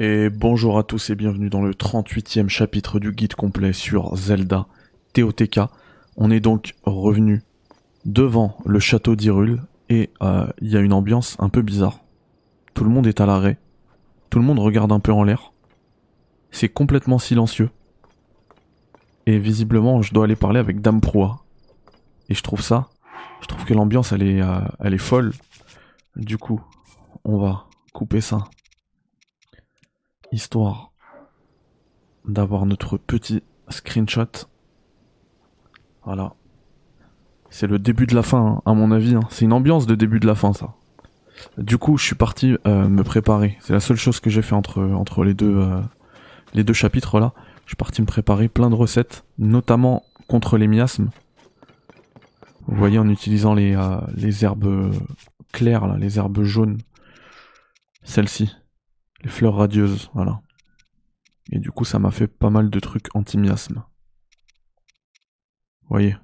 Et bonjour à tous et bienvenue dans le 38e chapitre du guide complet sur Zelda TOTK. On est donc revenu devant le château d'Hyrule et euh, il y a une ambiance un peu bizarre. Tout le monde est à l'arrêt, tout le monde regarde un peu en l'air. C'est complètement silencieux. Et visiblement, je dois aller parler avec Dame Proa. Et je trouve ça, je trouve que l'ambiance elle est, euh, elle est folle. Du coup, on va couper ça histoire d'avoir notre petit screenshot. Voilà. C'est le début de la fin, hein, à mon avis. Hein. C'est une ambiance de début de la fin, ça. Du coup, je suis parti euh, me préparer. C'est la seule chose que j'ai fait entre les deux euh, les deux chapitres là. Je suis parti me préparer plein de recettes, notamment contre les miasmes. Vous voyez, en utilisant les euh, les herbes claires là, les herbes jaunes. Celles-ci. Les fleurs radieuses, voilà. Et du coup, ça m'a fait pas mal de trucs anti-miasme. Voyez?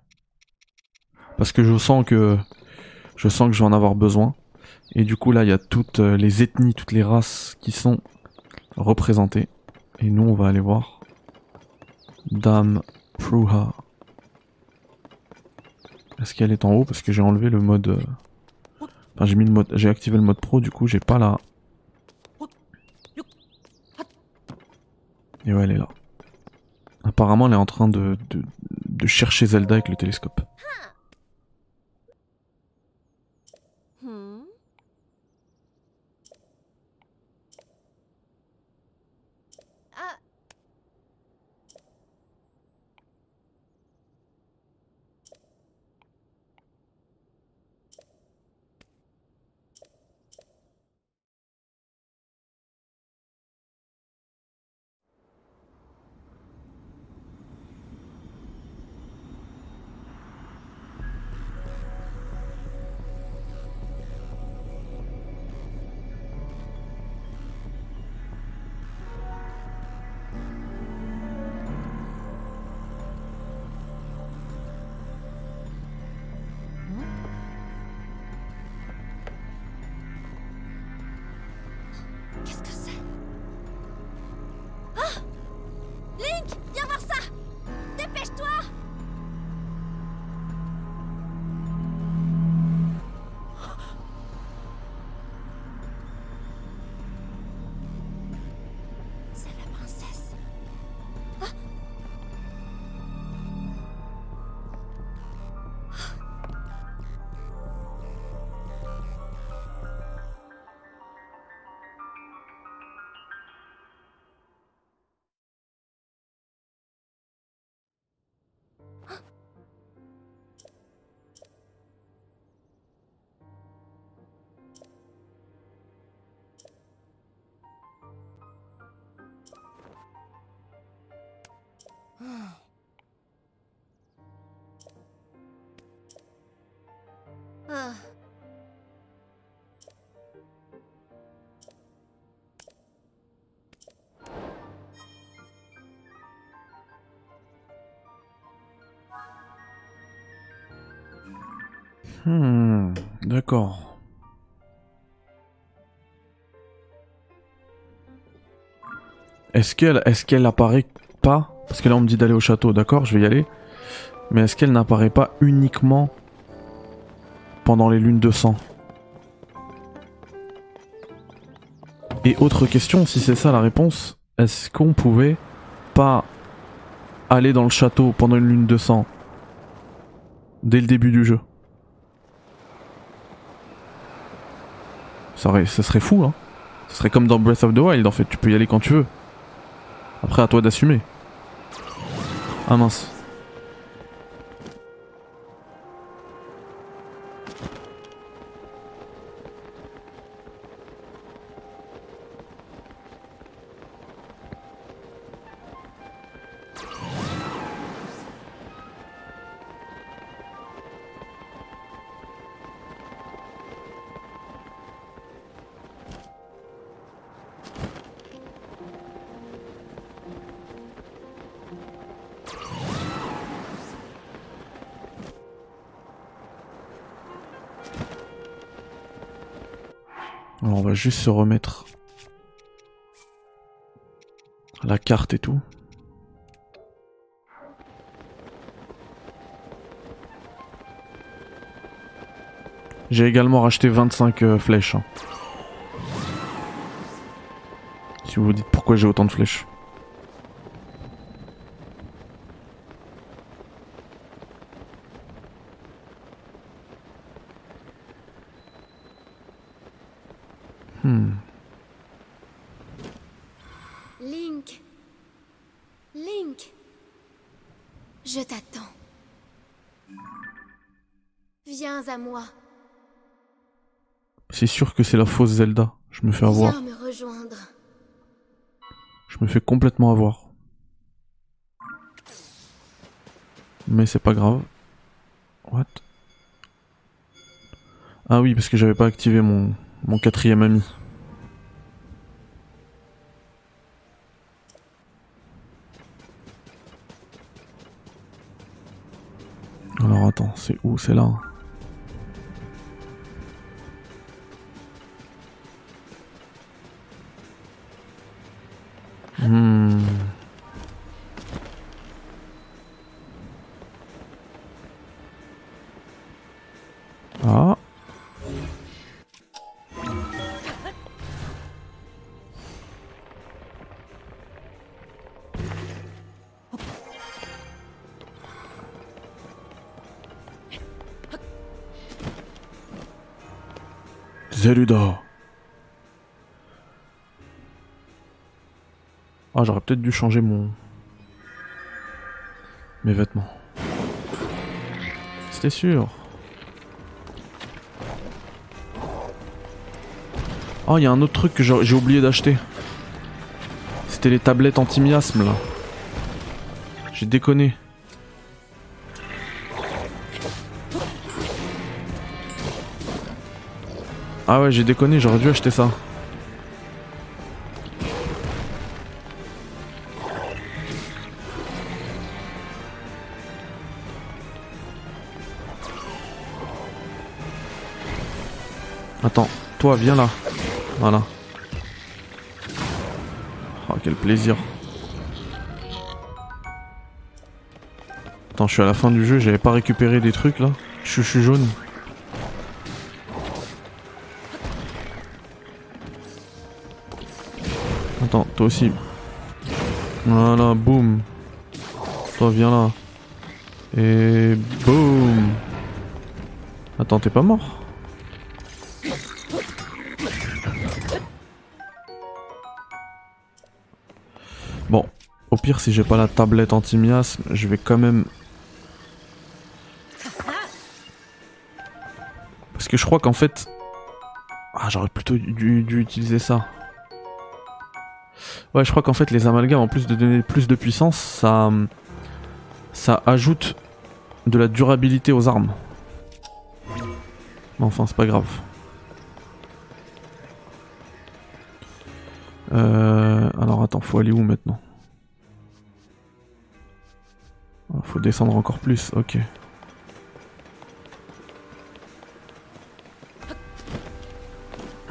Parce que je sens que je sens que je vais en avoir besoin. Et du coup, là, il y a toutes euh, les ethnies, toutes les races qui sont représentées. Et nous, on va aller voir Dame Pruha. Est-ce qu'elle est en haut? Parce que j'ai enlevé le mode. Euh, enfin, j'ai mis le mode, j'ai activé le mode pro. Du coup, j'ai pas la Et ouais, elle est là. Apparemment, elle est en train de, de, de chercher Zelda avec le télescope. Hmm, d'accord. Est-ce qu'elle est-ce qu'elle apparaît pas? Parce que là on me dit d'aller au château, d'accord, je vais y aller. Mais est-ce qu'elle n'apparaît pas uniquement pendant les lunes de sang? Et autre question, si c'est ça la réponse, est-ce qu'on pouvait pas aller dans le château pendant une lune de sang? Dès le début du jeu ça, ça serait fou, hein. Ce serait comme dans Breath of the Wild, en fait, tu peux y aller quand tu veux. Après, à toi d'assumer. Ah mince. Alors on va juste se remettre La carte et tout. J'ai également racheté 25 euh, flèches. hein. Si vous vous dites pourquoi j'ai autant de flèches. Hmm. Link. Link. Je t'attends. Viens à moi. C'est sûr que c'est la fausse Zelda. Je me fais avoir. Me. Je me fais complètement avoir. Mais c'est pas grave. What? Ah oui, parce que j'avais pas activé mon, mon quatrième ami. Alors attends, c'est où? C'est là. Hmm. Peut-être dû changer mon. mes vêtements. C'était sûr. Oh, il y a un autre truc que j'ai j'ai oublié d'acheter. C'était les tablettes anti-miasme là. J'ai déconné. Ah ouais, j'ai déconné, j'aurais dû acheter ça. Toi viens là. Voilà. Oh quel plaisir. Attends, je suis à la fin du jeu, j'avais pas récupéré des trucs là. Je suis jaune. Attends, toi aussi. Voilà, boum. Toi viens là. Et boum. Attends, t'es pas mort? Si j'ai pas la tablette anti-miasme, je vais quand même. Parce que je crois qu'en fait. Ah, j'aurais plutôt dû, dû utiliser ça. Ouais, je crois qu'en fait, les amalgames, en plus de donner plus de puissance, ça. Ça ajoute de la durabilité aux armes. Mais enfin, c'est pas grave. Euh, alors attends, faut aller où maintenant? Faut descendre encore plus, ok.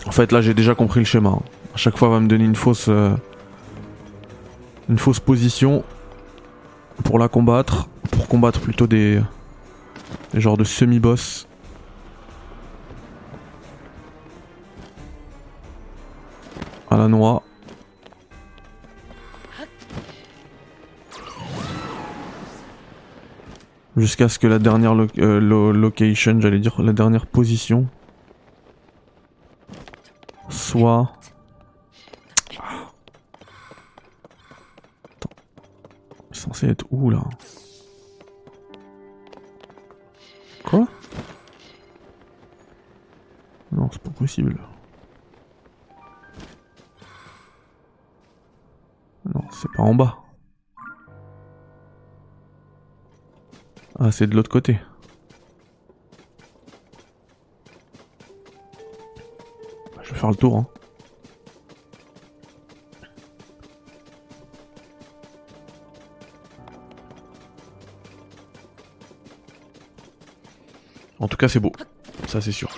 En fait là j'ai déjà compris le schéma. hein. À chaque fois elle va me donner une fausse... euh, Une fausse position pour la combattre. Pour combattre plutôt des... Des genres de semi-boss. Jusqu'à ce que la dernière euh, lo- location, j'allais dire la dernière position, soit. Ah. Attends. Censé être où là? Quoi? Non, c'est pas possible. Non, c'est pas en bas. Ah, c'est de l'autre côté. Je vais faire le tour. Hein. En tout cas, c'est beau. Ça, c'est sûr.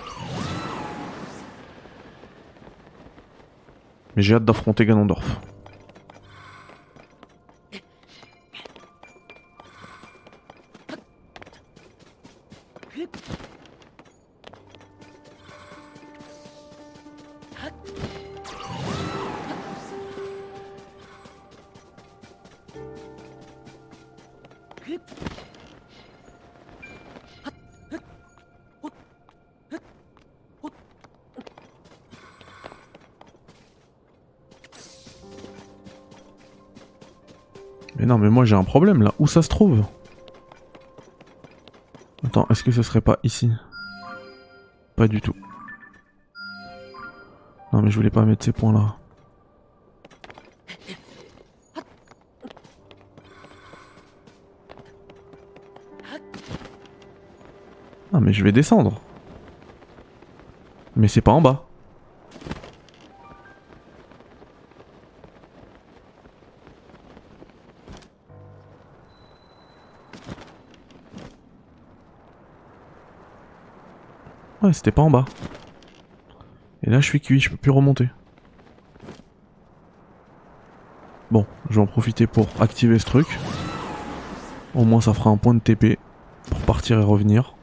Mais j'ai hâte d'affronter Ganondorf. Mais non, mais moi j'ai un problème là. Où ça se trouve? Attends, est-ce que ce serait pas ici? Pas du tout. Non, mais je voulais pas mettre ces points là. Ah, mais je vais descendre. Mais c'est pas en bas. C'était pas en bas. Et là, je suis cuit, je peux plus remonter. Bon, je vais en profiter pour activer ce truc. Au moins, ça fera un point de TP pour partir et revenir.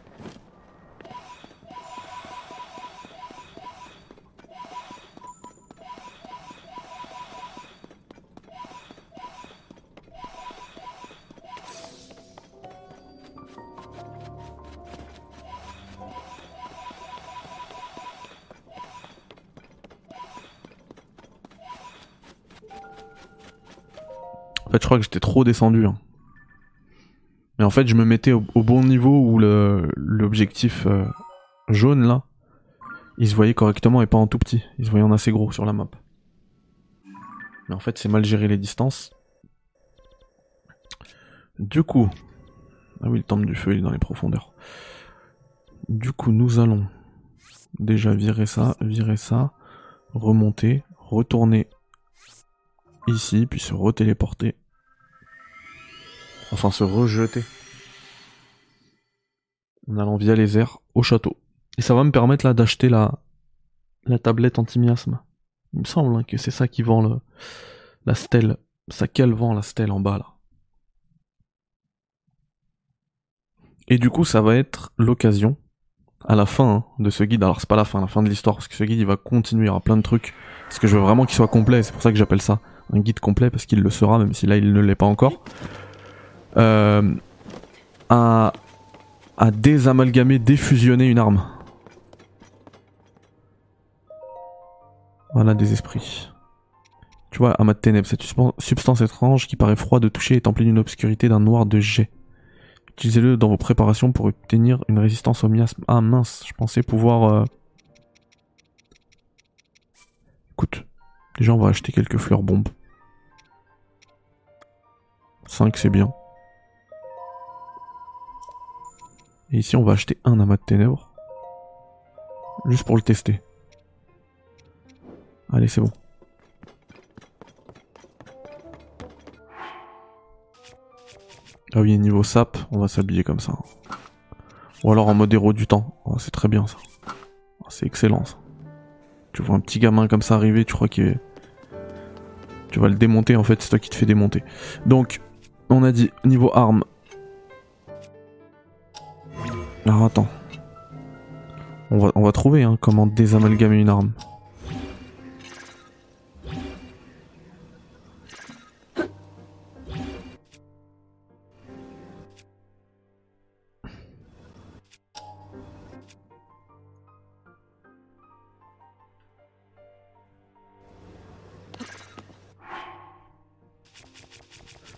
Je crois que j'étais trop descendu. hein. Mais en fait, je me mettais au, bon niveau où l'objectif euh, jaune là, il se voyait correctement et pas en tout petit. Il se voyait en assez gros sur la map. Mais en fait, c'est mal géré les distances. Du coup, ah oui, le temple du feu, il est dans les profondeurs. Du coup, nous allons déjà virer ça, virer ça, remonter, retourner ici, puis se retéléporter. Enfin, se rejeter. En allant via les airs au château. Et ça va me permettre là d'acheter la, la tablette anti-miasme. Il me semble hein, que c'est ça qui vend le, la stèle. Ça qu'elle vend la stèle en bas là. Et du coup, ça va être l'occasion, à la fin hein, de ce guide, alors c'est pas la fin, la fin de l'histoire, parce que ce guide il va continuer, aura plein de trucs, parce que je veux vraiment qu'il soit complet, c'est pour ça que j'appelle ça un guide complet, parce qu'il le sera, même si là il ne l'est pas encore. Euh, à, à désamalgamer, défusionner une arme. Voilà des esprits. Tu vois, amas de ténèbres, cette substance étrange qui paraît froide de toucher est emplie d'une obscurité d'un noir de jet. Utilisez-le dans vos préparations pour obtenir une résistance au miasme. Ah mince, je pensais pouvoir... euh, Écoute, déjà on va acheter quelques fleurs bombes. 5 c'est bien. Et ici on va acheter un amas de ténèbres. Juste pour le tester. Allez c'est bon. Ah oui, niveau sap, on va s'habiller comme ça. Ou alors en mode héros du temps. Oh, c'est très bien ça. Oh, c'est excellent ça. Tu vois un petit gamin comme ça arriver, tu crois qu'il est... Tu vas le démonter en fait, c'est toi qui te fais démonter. Donc, on a dit niveau arme. Alors attends. On va, on va trouver hein, comment désamalgamer une arme.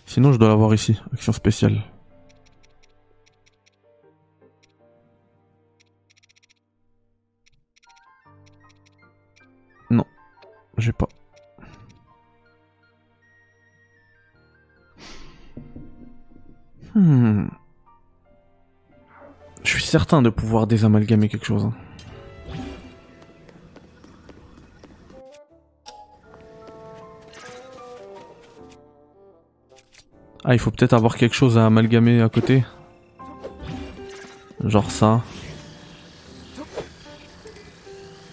Sinon, je dois l'avoir ici. Action spéciale. Certain de pouvoir désamalgamer quelque chose. hein. Ah, il faut peut-être avoir quelque chose à amalgamer à côté. Genre ça.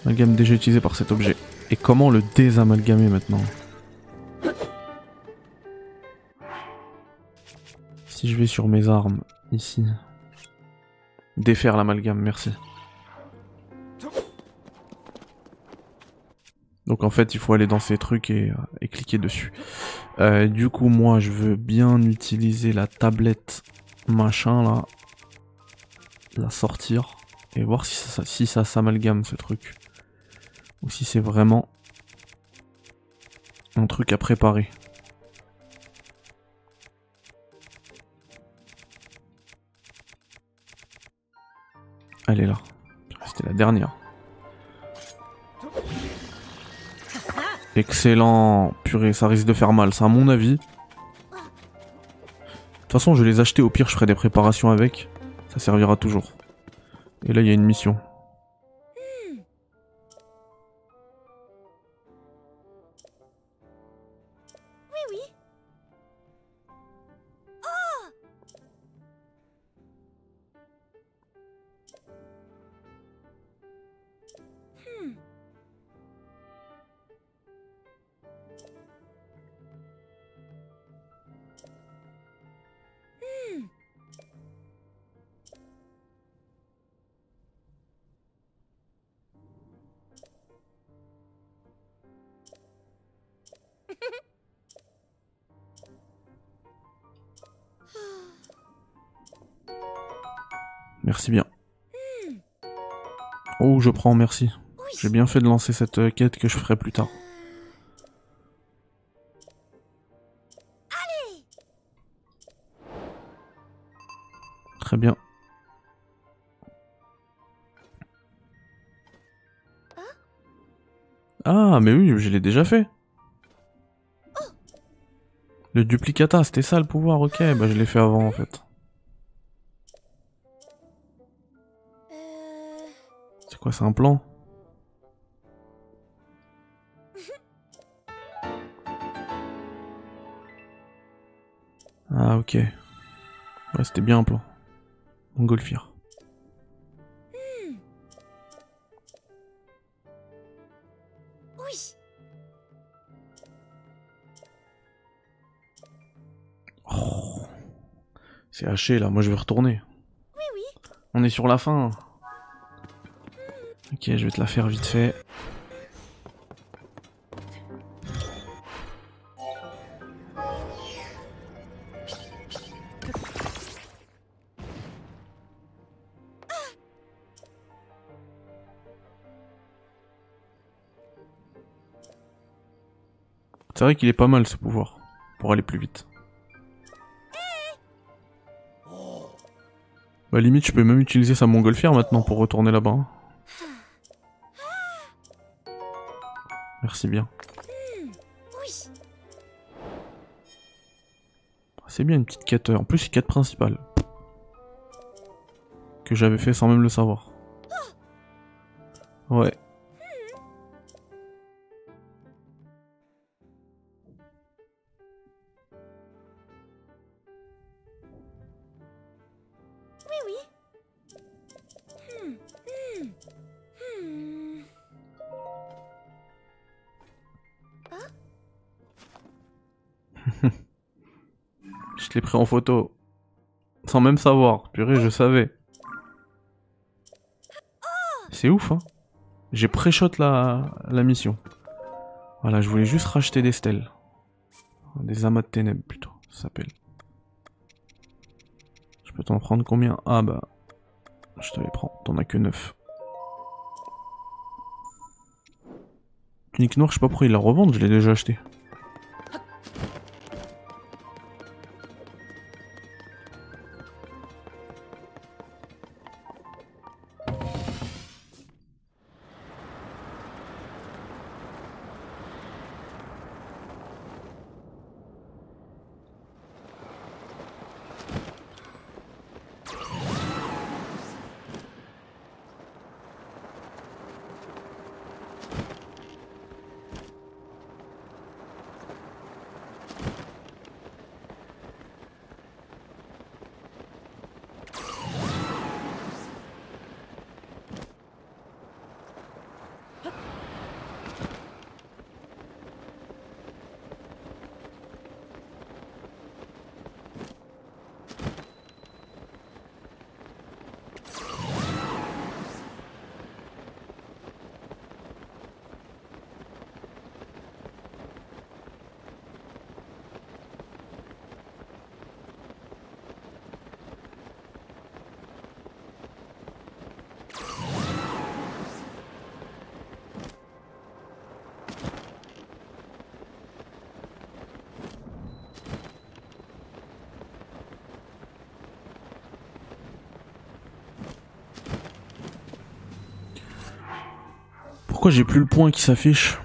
Amalgame déjà utilisé par cet objet. Et comment le désamalgamer maintenant? Si je vais sur mes armes, ici. Défaire l'amalgame, merci. Donc en fait, il faut aller dans ces trucs et, euh, cliquer dessus. Euh, du coup, moi, je veux bien utiliser la tablette machin là. La sortir. Et voir si ça, si ça s'amalgame ce truc. Ou si c'est vraiment un truc à préparer. Elle là. C'était la dernière. Excellent. Purée, ça risque de faire mal, ça à mon avis. De toute façon, je les acheter. Au pire, je ferai des préparations avec. Ça servira toujours. Et là, il y a une mission. Merci bien. Oh, je prends, merci. J'ai bien fait de lancer cette euh, quête que je ferai plus tard. Très bien. Ah, mais oui, je l'ai déjà fait. Le duplicata, c'était ça le pouvoir, ok, bah je l'ai fait avant en fait. Quoi, c'est un plan Ah ok. Ouais, c'était bien un plan. Montgolfière. Oui. Oh. C'est haché là, moi je vais retourner. Oui, oui. On est sur la fin. Ok, je vais te la faire vite fait. C'est vrai qu'il est pas mal ce pouvoir, pour aller plus vite. Bah limite, je peux même utiliser sa montgolfière maintenant pour retourner là-bas. Merci bien. C'est bien une petite quête. euh, En plus, c'est quête principale. Que j'avais fait sans même le savoir. Pris en photo. Sans même savoir. Purée, je savais. C'est ouf, hein. J'ai pré-shot la, la mission. Voilà, je voulais juste racheter des stèles. Des amas de ténèbres, plutôt, ça s'appelle. Je peux t'en prendre combien? Ah bah... Je te les prends, t'en as que 9. Tunique noire, je sais pas pourquoi ils la revendent, je l'ai déjà acheté. J'ai plus le point qui s'affiche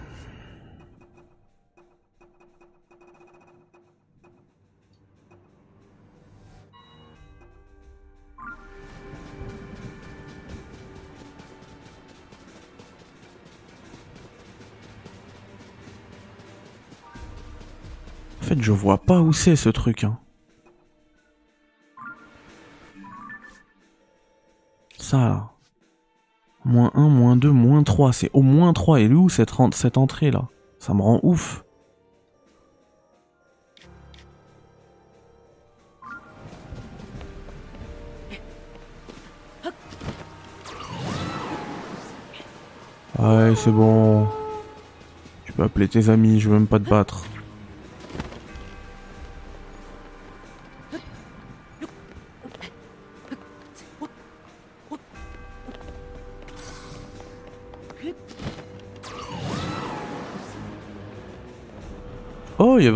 En fait, je vois pas où c'est ce truc. Hein. Ça. Moins 1, moins 2, moins 3. C'est au moins 3. Et où cette, cette entrée là? Ça me rend ouf. Ouais, c'est bon. Tu peux appeler tes amis, je veux même pas te battre.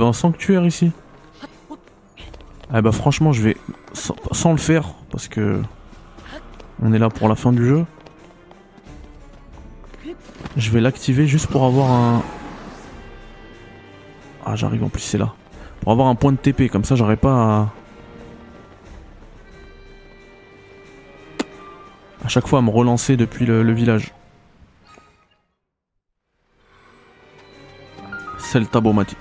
Un sanctuaire ici. Ah bah franchement, je vais sans, le faire parce que on est là pour la fin du jeu. Je vais l'activer juste pour avoir un Ah, j'arrive en plus, c'est là. Pour avoir un point de TP comme ça, j'aurais pas à... à chaque fois à me relancer depuis le, village. C'est le tabomati.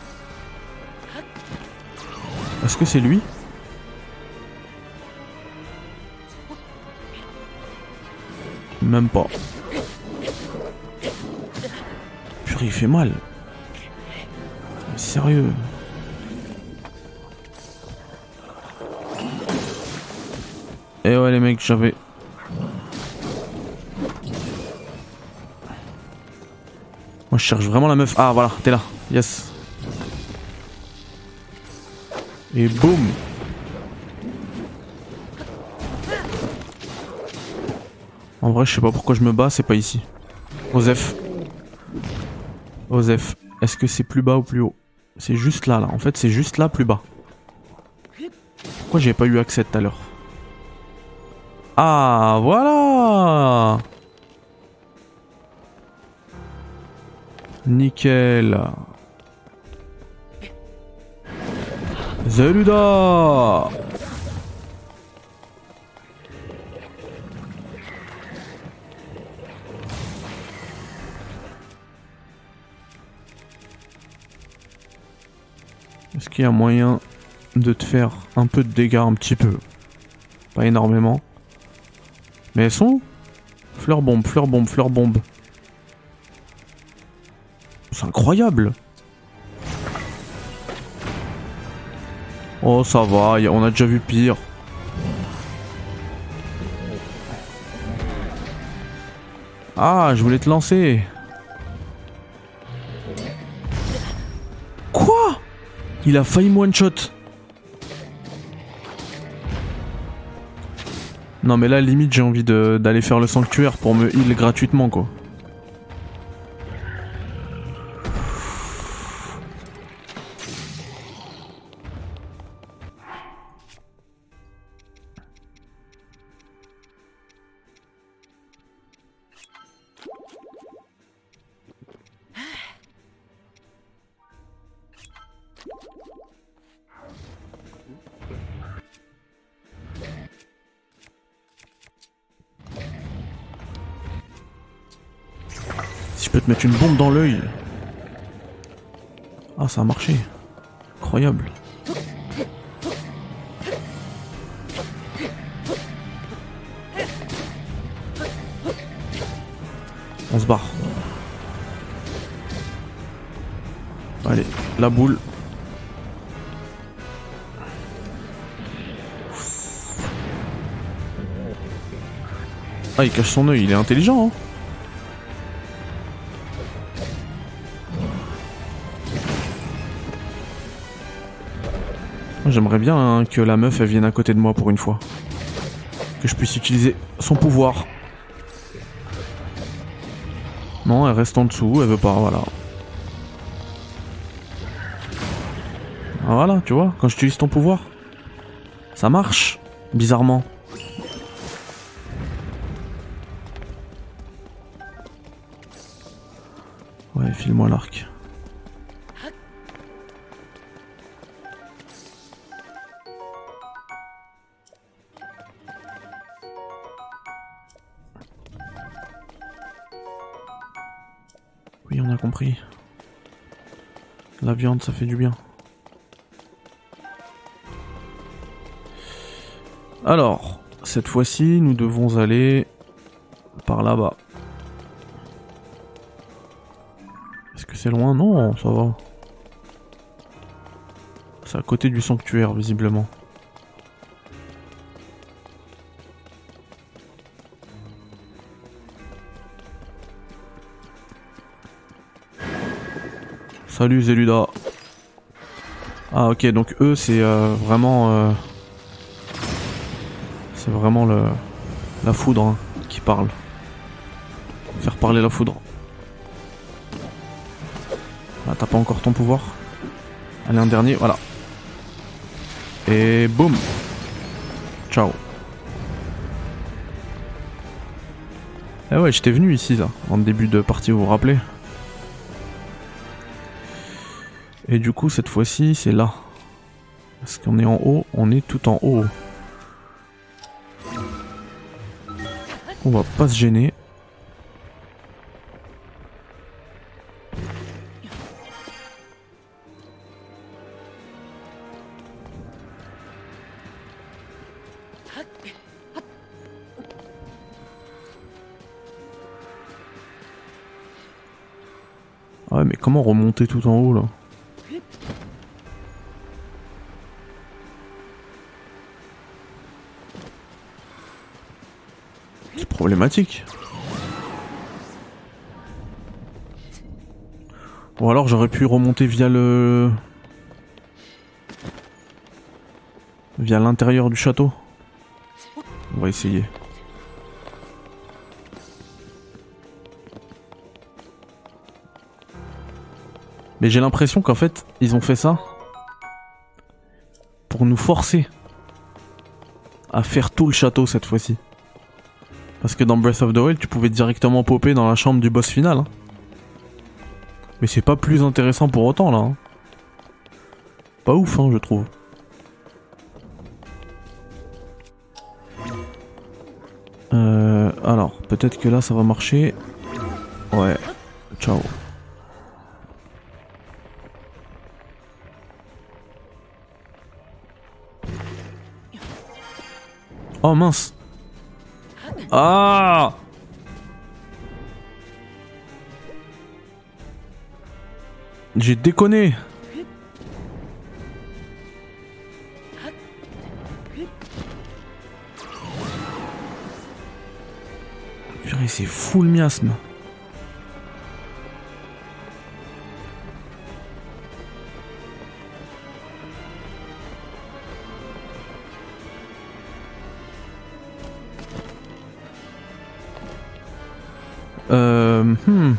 Est-ce que c'est lui Même pas. Purée, il fait mal. Sérieux. Eh ouais les mecs, j'avais... Moi je cherche vraiment la meuf. Ah voilà, t'es là. Yes. Et boum En vrai, je sais pas pourquoi je me bats, c'est pas ici. Osef. Osef. Est-ce que c'est plus bas ou plus haut? C'est juste là, là. En fait, c'est juste là, plus bas. Pourquoi j'ai pas eu accès tout à l'heure? Ah, voilà Nickel. Zeluda Est-ce qu'il y a moyen de te faire un peu de dégâts un petit peu? Pas énormément. Mais elles sont Fleur bombe, fleur bombe, fleur bombe. C'est incroyable Oh, ça va, on a déjà vu pire. Ah, je voulais te lancer. Quoi? Il a failli me one-shot. Non mais là limite j'ai envie d'aller faire le sanctuaire pour me heal gratuitement quoi. Peux te mettre une bombe dans l'œil. Ah, ça a marché. Incroyable. On se barre. Allez, la boule. Ah, il cache son œil, il est intelligent, hein J'aimerais bien hein, que la meuf elle vienne à côté de moi pour une fois. Que je puisse utiliser son pouvoir. Non, elle reste en dessous, elle veut pas, voilà. Ah, voilà, tu vois, quand j'utilise ton pouvoir, ça marche, bizarrement. Ouais, file-moi l'arc. La viande, ça fait du bien. Alors, cette fois-ci, nous devons aller par là-bas. Est-ce que c'est loin? Non, ça va. C'est à côté du sanctuaire, visiblement. Salut Zeluda. Ah ok, donc eux c'est euh, vraiment... euh, c'est vraiment le, la foudre hein, qui parle. Faire parler la foudre. Ah, t'as pas encore ton pouvoir? Allez, un dernier, voilà. Et boum Ciao. Eh ouais, j'étais venu ici, là, en début de partie, vous vous rappelez? Et du coup, cette fois-ci, c'est là. Parce qu'on est en haut, on est tout en haut. On va pas se gêner. Ah Ouais, mais comment remonter tout en haut là? Problématique. Ou alors j'aurais pu remonter via le... Via l'intérieur du château. On va essayer. Mais j'ai l'impression qu'en fait, ils ont fait ça pour nous forcer à faire tout le château cette fois-ci. Parce que dans Breath of the Wild, tu pouvais directement popper dans la chambre du boss final. hein. Mais c'est pas plus intéressant pour autant là. hein. Pas ouf, hein, je trouve. Euh, alors, peut-être que là ça va marcher. Ouais. Ciao. Oh mince. Ah J'ai déconné. Purée, c'est fou le miasme. Euh, hmm.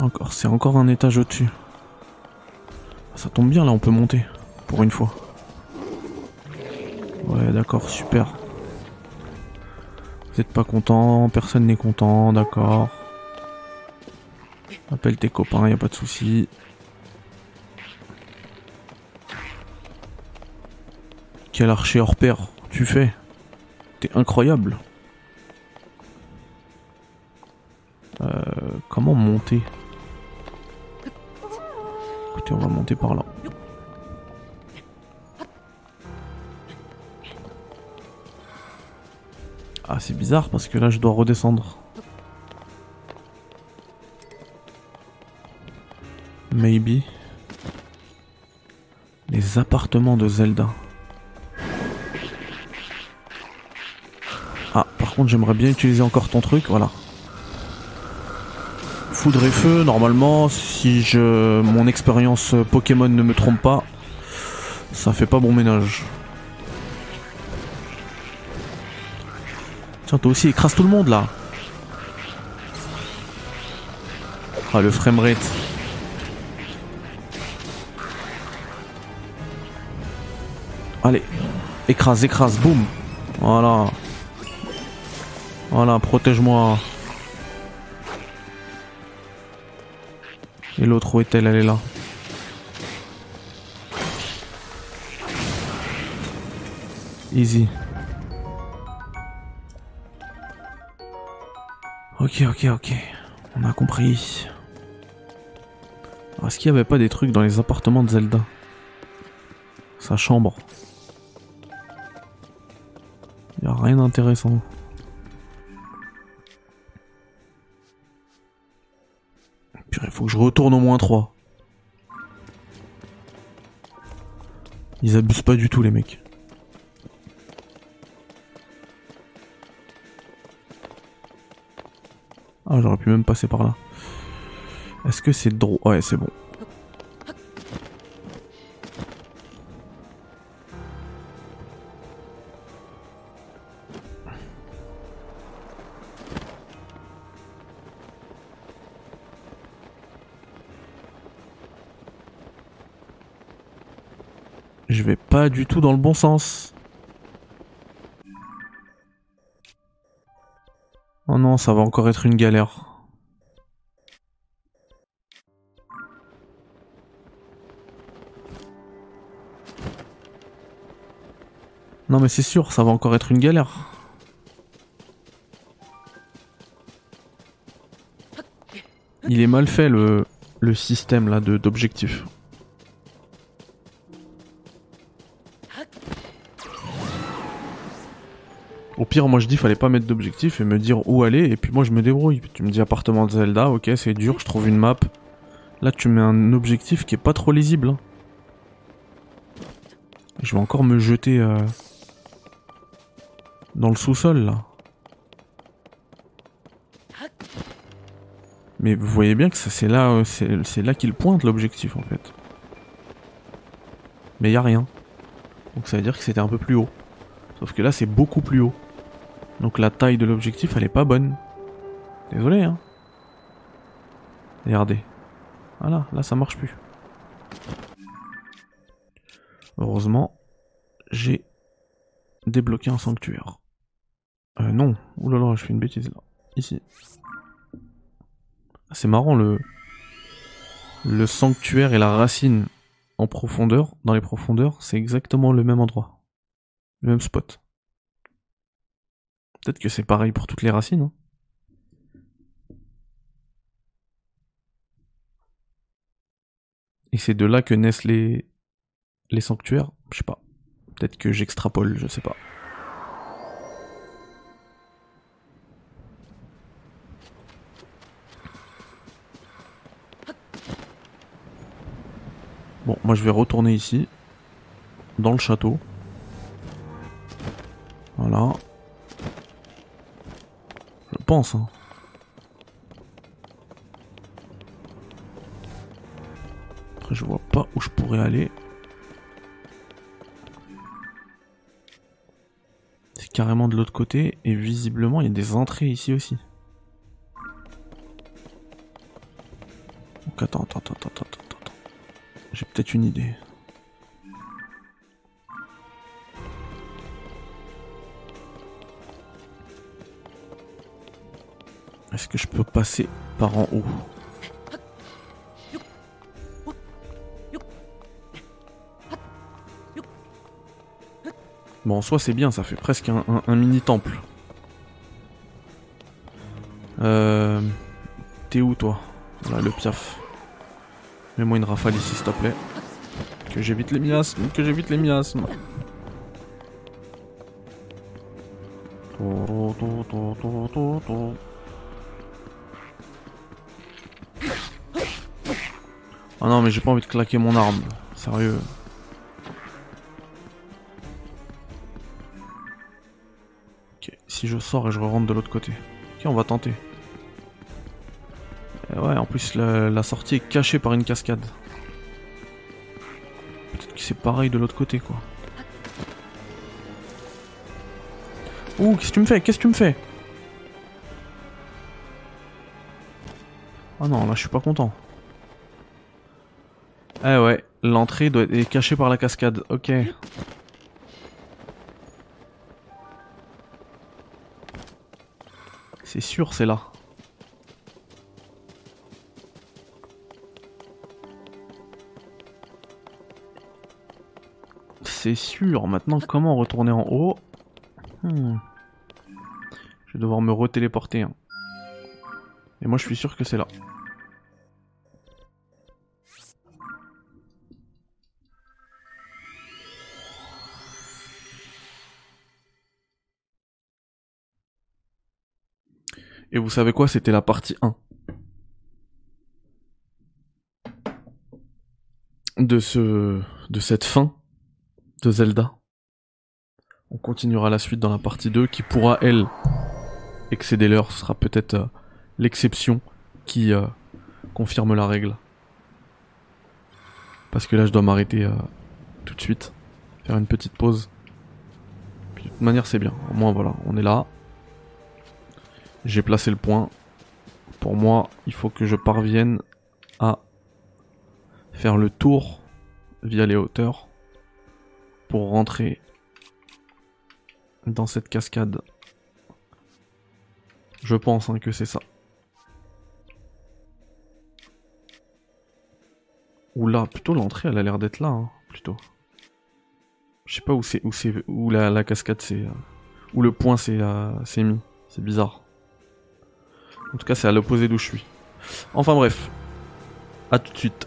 Encore, c'est encore un étage au-dessus. Ça tombe bien là, on peut monter. Pour une fois. Ouais, d'accord, super. Vous êtes pas content, personne n'est content, d'accord. Appelle tes copains, y a pas de souci. Quel archer hors pair tu fais? T'es incroyable. Euh, comment monter? Écoutez, on va monter par là. Ah, c'est bizarre parce que là, je dois redescendre. Maybe. Les appartements de Zelda. Par contre, j'aimerais bien utiliser encore ton truc, voilà. Foudre et feu, normalement, si je mon expérience Pokémon ne me trompe pas, ça fait pas bon ménage. Tiens, toi aussi, écrase tout le monde là. Ah, le framerate. Allez, écrase, écrase, boum. Voilà. Voilà, protège-moi. Et l'autre, où est-elle? Elle est là. Easy. Ok, ok, ok. On a compris. Est-ce qu'il n'y avait pas des trucs dans les appartements de Zelda? Sa chambre. Il a rien d'intéressant. Il faut que je retourne au moins 3. Ils abusent pas du tout les mecs. Ah j'aurais pu même passer par là. Est-ce que c'est drôle Ouais c'est bon. Pas du tout dans le bon sens. Oh non, ça va encore être une galère. Non mais c'est sûr, ça va encore être une galère. Il est mal fait le, le système là d'objectifs. Pire, moi je dis fallait pas mettre d'objectif et me dire où aller et puis moi je me débrouille. Tu me dis appartement de Zelda, ok c'est dur, je trouve une map. Là tu mets un objectif qui est pas trop lisible. Hein. Je vais encore me jeter euh, dans le sous-sol là. Mais vous voyez bien que c'est là, euh, c'est là qu'il pointe l'objectif en fait. Mais y a rien. Donc ça veut dire que c'était un peu plus haut. Sauf que là c'est beaucoup plus haut. Donc la taille de l'objectif, elle est pas bonne. Désolé, hein. Regardez. Voilà, là ça marche plus. Heureusement, j'ai débloqué un sanctuaire. Euh, non. Oulala, je fais une bêtise là. Ici. C'est marrant le... Le sanctuaire et la racine en profondeur, dans les profondeurs, c'est exactement le même endroit. Le même spot. Peut-être que c'est pareil pour toutes les racines. Hein. Et c'est de là que naissent les, les sanctuaires? Je sais pas. Peut-être que j'extrapole, je sais pas. Bon, moi je vais retourner ici. Dans le château. Voilà. Hein. je vois pas où je pourrais aller. C'est carrément de l'autre côté et visiblement il y a des entrées ici aussi. Donc attends, attends, attends, attends, attends, attends. J'ai peut-être une idée. Passer par en haut Bon, en soi, c'est bien, ça fait presque un, mini temple. Euh... T'es où, toi? Voilà, le piaf. Mets-moi une rafale ici, s'il te plaît. Que j'évite les miasmes, que j'évite les miasmes. Ah non, mais j'ai pas envie de claquer mon arme. Sérieux. Ok, si je sors et je rentre de l'autre côté. Ok, on va tenter. Et ouais, en plus, la, sortie est cachée par une cascade. Peut-être que c'est pareil de l'autre côté, quoi. Ouh, qu'est-ce que tu me fais? Qu'est-ce que tu me fais? Ah non, là je suis pas content. Ah ouais, l'entrée doit être cachée par la cascade, ok. C'est sûr, c'est là. C'est sûr. Maintenant, comment retourner en haut? Hmm. Je vais devoir me retéléporter. Hein. Et moi, je suis sûr que c'est là. Et vous savez quoi C'était la partie 1. De ce... de cette fin de Zelda. On continuera la suite dans la partie 2 qui pourra, elle, excéder l'heure. Ce sera peut-être euh, l'exception qui euh, confirme la règle. Parce que là, je dois m'arrêter euh, tout de suite. Faire une petite pause. de toute manière, c'est bien. Au moins, voilà, on est là. J'ai placé le point. Pour moi, il faut que je parvienne à faire le tour via les hauteurs pour rentrer dans cette cascade. Je pense hein, que c'est ça. Oula, plutôt l'entrée, elle a l'air d'être là, hein, plutôt. Je sais pas où c'est où c'est où la, cascade c'est euh, où le point c'est euh, mis. C'est bizarre. En tout cas, c'est à l'opposé d'où je suis. Enfin bref. À tout de suite.